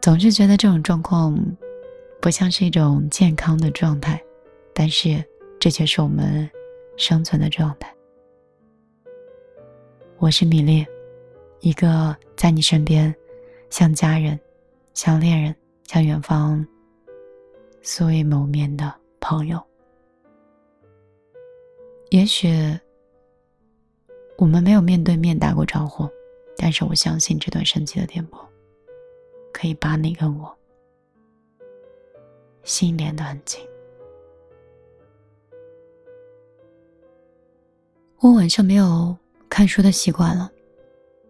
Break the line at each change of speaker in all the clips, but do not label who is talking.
总是觉得这种状况不像是一种健康的状态，但是这却是我们生存的状态。我是米粒，一个在你身边，像家人、像恋人、像远方素未谋面的朋友。也许我们没有面对面打过招呼，但是我相信这段神奇的电波。可以把你跟我心连得很紧。我晚上没有看书的习惯了，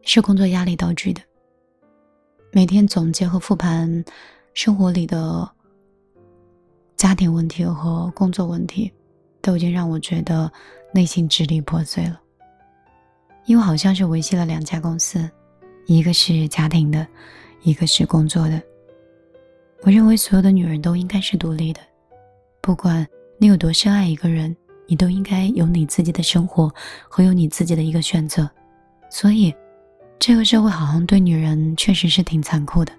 是工作压力导致的。每天总结和复盘生活里的家庭问题和工作问题，都已经让我觉得内心支离破碎了。因为好像是维系了两家公司，一个是家庭的。一个是工作的。我认为所有的女人都应该是独立的，不管你有多深爱一个人，你都应该有你自己的生活和有你自己的一个选择。所以，这个社会好像对女人确实是挺残酷的，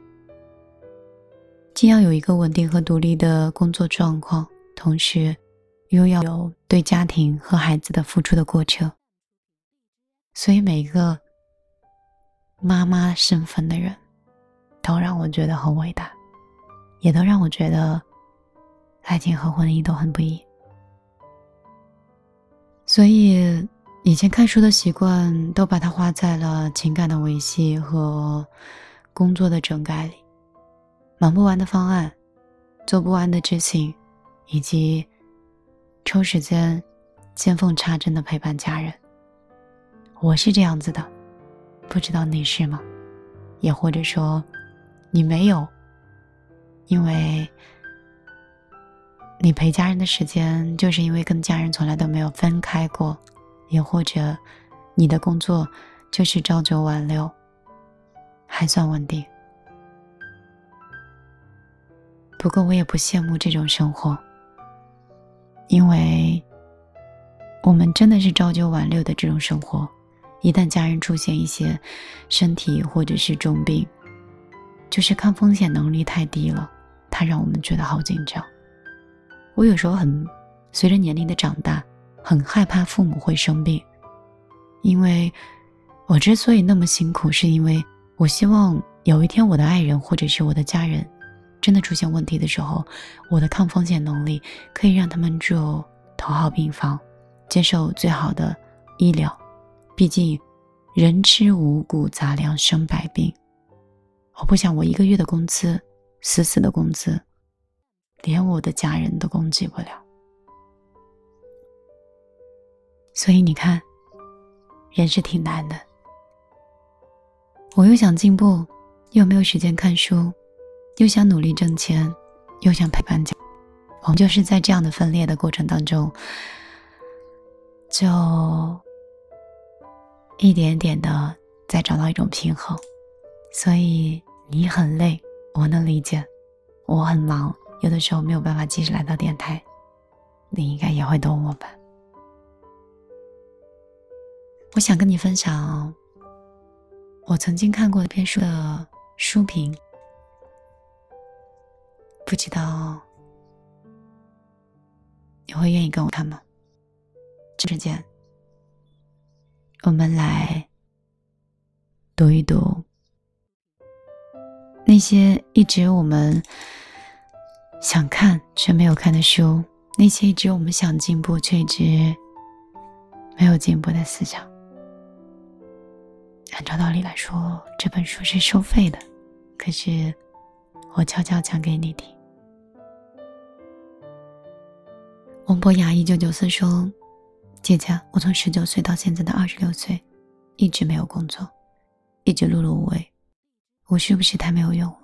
既要有一个稳定和独立的工作状况，同时又要有对家庭和孩子的付出的过程。所以，每一个妈妈身份的人。都让我觉得很伟大，也都让我觉得爱情和婚姻都很不易。所以以前看书的习惯都把它花在了情感的维系和工作的整改里，忙不完的方案，做不完的执行，以及抽时间见缝插针的陪伴家人。我是这样子的，不知道你是吗？也或者说。你没有，因为你陪家人的时间，就是因为跟家人从来都没有分开过，也或者你的工作就是朝九晚六，还算稳定。不过我也不羡慕这种生活，因为我们真的是朝九晚六的这种生活，一旦家人出现一些身体或者是重病。就是抗风险能力太低了，它让我们觉得好紧张。我有时候很，随着年龄的长大，很害怕父母会生病，因为我之所以那么辛苦，是因为我希望有一天我的爱人或者是我的家人，真的出现问题的时候，我的抗风险能力可以让他们住头号病房，接受最好的医疗。毕竟，人吃五谷杂粮，生百病。我不想我一个月的工资，死死的工资，连我的家人都供给不了。所以你看，人是挺难的。我又想进步，又没有时间看书，又想努力挣钱，又想陪伴家。我们就是在这样的分裂的过程当中，就一点点的在找到一种平衡。所以。你很累，我能理解。我很忙，有的时候没有办法及时来到电台，你应该也会懂我吧？我想跟你分享我曾经看过的篇书的书评，不知道你会愿意跟我看吗？这时间，我们来读一读。那些一直我们想看却没有看的书，那些一直我们想进步却一直没有进步的思想，按照道理来说，这本书是收费的，可是我悄悄讲给你听。王博雅一九九四说：“姐姐，我从十九岁到现在的二十六岁，一直没有工作，一直碌碌无为。”我是不是太没有用了？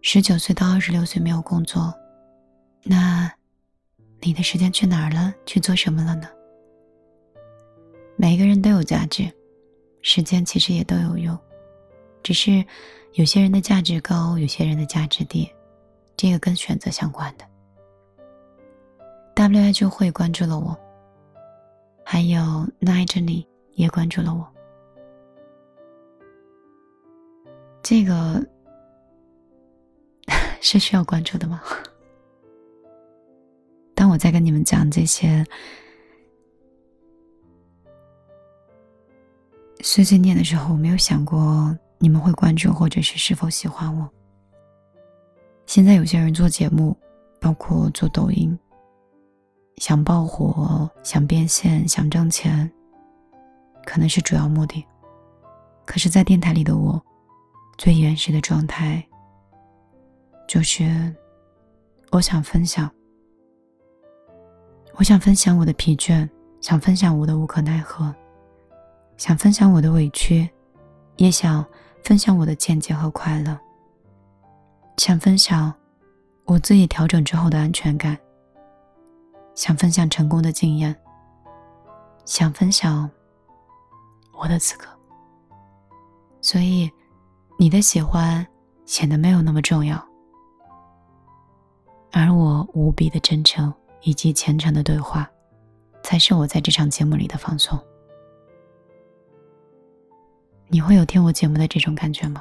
十九岁到二十六岁没有工作，那你的时间去哪儿了？去做什么了呢？每个人都有价值，时间其实也都有用，只是有些人的价值高，有些人的价值低，这个跟选择相关的。W I 就会关注了我，还有 Night 你也关注了我。这个 是需要关注的吗？当我在跟你们讲这些碎碎念的时候，我没有想过你们会关注，或者是是否喜欢我。现在有些人做节目，包括做抖音，想爆火、想变现、想挣钱，可能是主要目的。可是，在电台里的我，最原始的状态，就是我想分享。我想分享我的疲倦，想分享我的无可奈何，想分享我的委屈，也想分享我的见解和快乐。想分享我自己调整之后的安全感，想分享成功的经验，想分享我的此刻。所以，你的喜欢显得没有那么重要，而我无比的真诚。以及虔诚的对话，才是我在这场节目里的放松。你会有听我节目的这种感觉吗？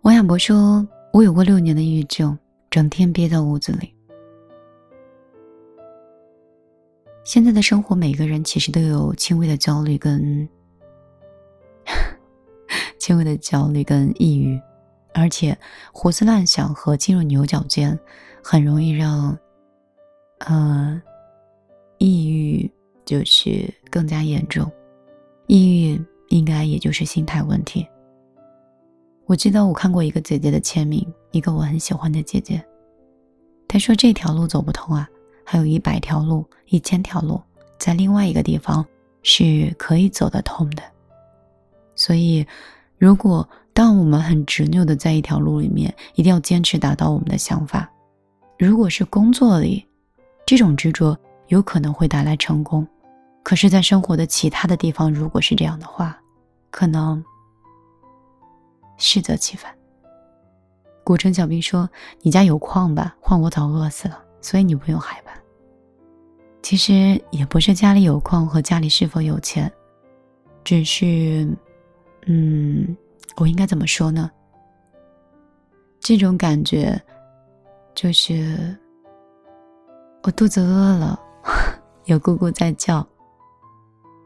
王亚博说：“我有过六年的抑郁症，整天憋在屋子里。现在的生活，每个人其实都有轻微的焦虑跟 轻微的焦虑跟抑郁。”而且胡思乱想和进入牛角尖，很容易让，呃，抑郁就是更加严重。抑郁应该也就是心态问题。我记得我看过一个姐姐的签名，一个我很喜欢的姐姐，她说这条路走不通啊，还有一百条路、一千条路，在另外一个地方是可以走得通的。所以，如果当我们很执拗的在一条路里面，一定要坚持达到我们的想法。如果是工作里，这种执着有可能会带来成功；可是，在生活的其他的地方，如果是这样的话，可能适得其反。古城小兵说：“你家有矿吧？换我早饿死了，所以你不用害怕。”其实也不是家里有矿和家里是否有钱，只是，嗯。我应该怎么说呢？这种感觉，就是我肚子饿了，有姑姑在叫。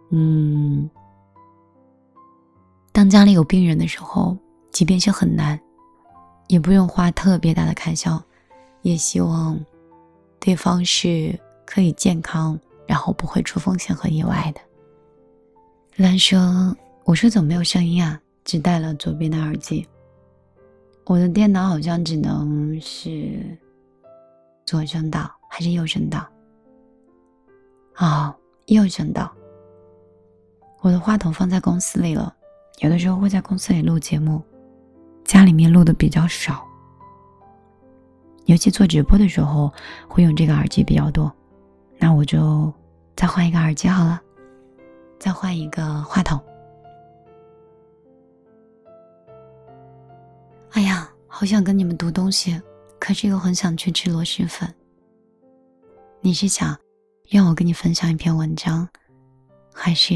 嗯，当家里有病人的时候，即便是很难，也不用花特别大的开销，也希望对方是可以健康，然后不会出风险和意外的。兰说：“我说怎么没有声音啊？”只戴了左边的耳机，我的电脑好像只能是左声道还是右声道？哦，右声道。我的话筒放在公司里了，有的时候会在公司里录节目，家里面录的比较少，尤其做直播的时候会用这个耳机比较多，那我就再换一个耳机好了，再换一个话筒。好想跟你们读东西，可是又很想去吃螺蛳粉。你是想让我跟你分享一篇文章，还是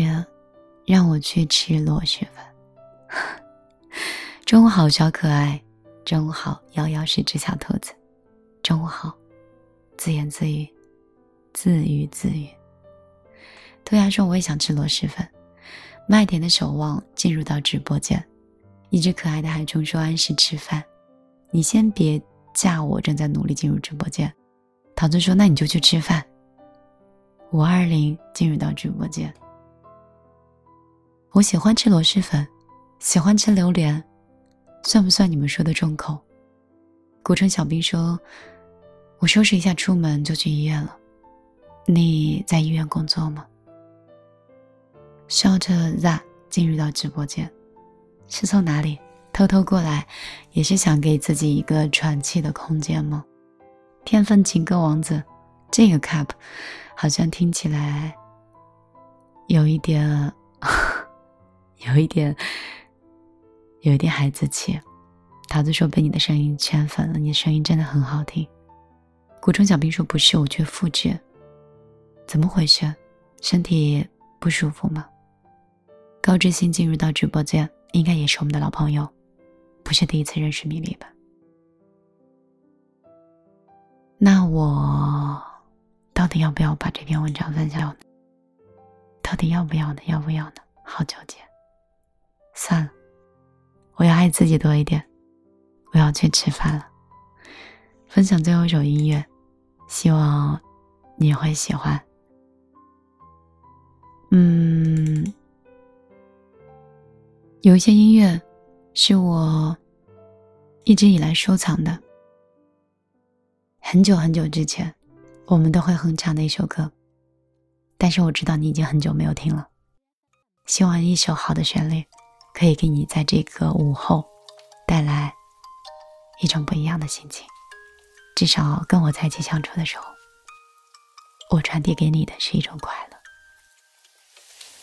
让我去吃螺蛳粉？中午好，小可爱。中午好，瑶瑶是只小兔子。中午好，自言自语，自娱自语。兔牙说：“我也想吃螺蛳粉。”麦田的守望进入到直播间。一只可爱的海虫说：“按时吃饭，你先别嫁我，正在努力进入直播间。”桃子说：“那你就去吃饭。”五二零进入到直播间。我喜欢吃螺蛳粉，喜欢吃榴莲，算不算你们说的重口？古城小兵说：“我收拾一下出门就去医院了。”你在医院工作吗？Short that 进入到直播间。是从哪里偷偷过来，也是想给自己一个喘气的空间吗？天分情歌王子，这个 cup 好像听起来有一点，有一点，有一点孩子气。桃子说被你的声音圈粉了，你的声音真的很好听。古城小兵说不是，我去复制，怎么回事？身体不舒服吗？高知新进入到直播间，应该也是我们的老朋友，不是第一次认识米粒吧？那我到底要不要把这篇文章分享呢？到底要不要呢？要不要呢？好纠结。算了，我要爱自己多一点。我要去吃饭了。分享最后一首音乐，希望你会喜欢。嗯，有一些音乐是我一直以来收藏的，很久很久之前我们都会哼唱的一首歌，但是我知道你已经很久没有听了。希望一首好的旋律可以给你在这个午后带来一种不一样的心情，至少跟我在一起相处的时候，我传递给你的是一种快乐。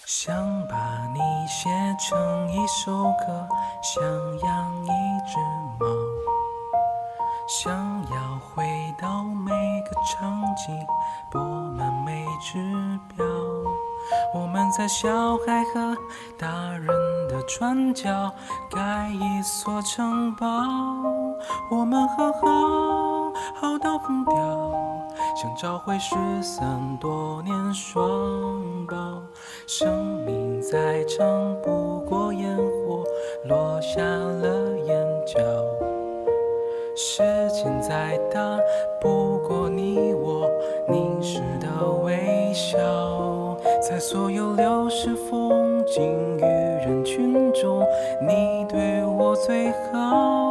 想把你写成一首歌，想养一只猫，想要回到每个场景，拨满每只表。我们在小孩和大人的转角盖一座城堡，我们和好，好到疯掉。想找回失散多年双胞，生命再长不过烟火落下了眼角，时间再大不过你我凝视的微笑，在所有流逝风景与人群中，你对我最好。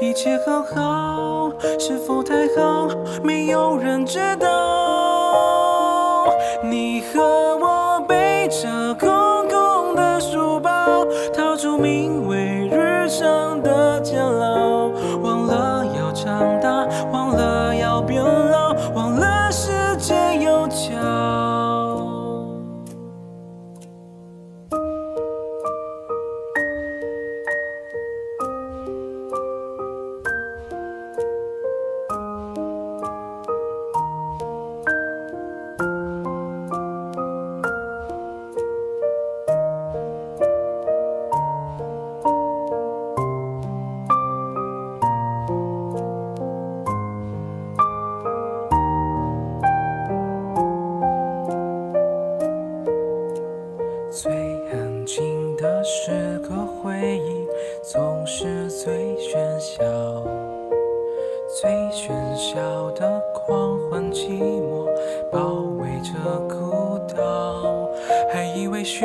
一切好好，是否太好？没有人知道。你和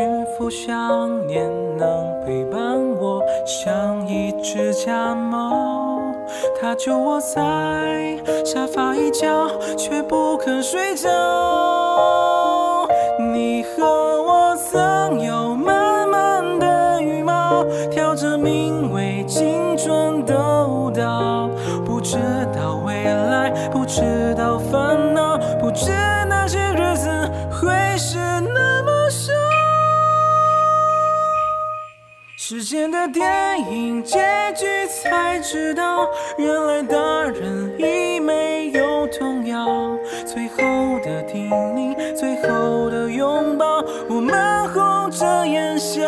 以为驯服想念能陪伴我，像一只假猫，它就窝在沙发一角，却不肯睡觉。你和我曾有满满的羽毛，跳着名为青春的舞蹈，不知道未来，不知道烦恼，不知那些日子会是那时间的电影结局才知道，原来大人已没有童谣。最后的叮咛，最后的拥抱，我们红着眼笑。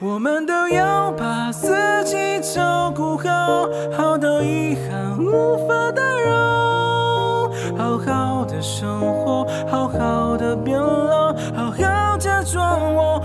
我们都要把自己照顾好，好到遗憾无法打扰。好好的生活，好好的变老，好好假装我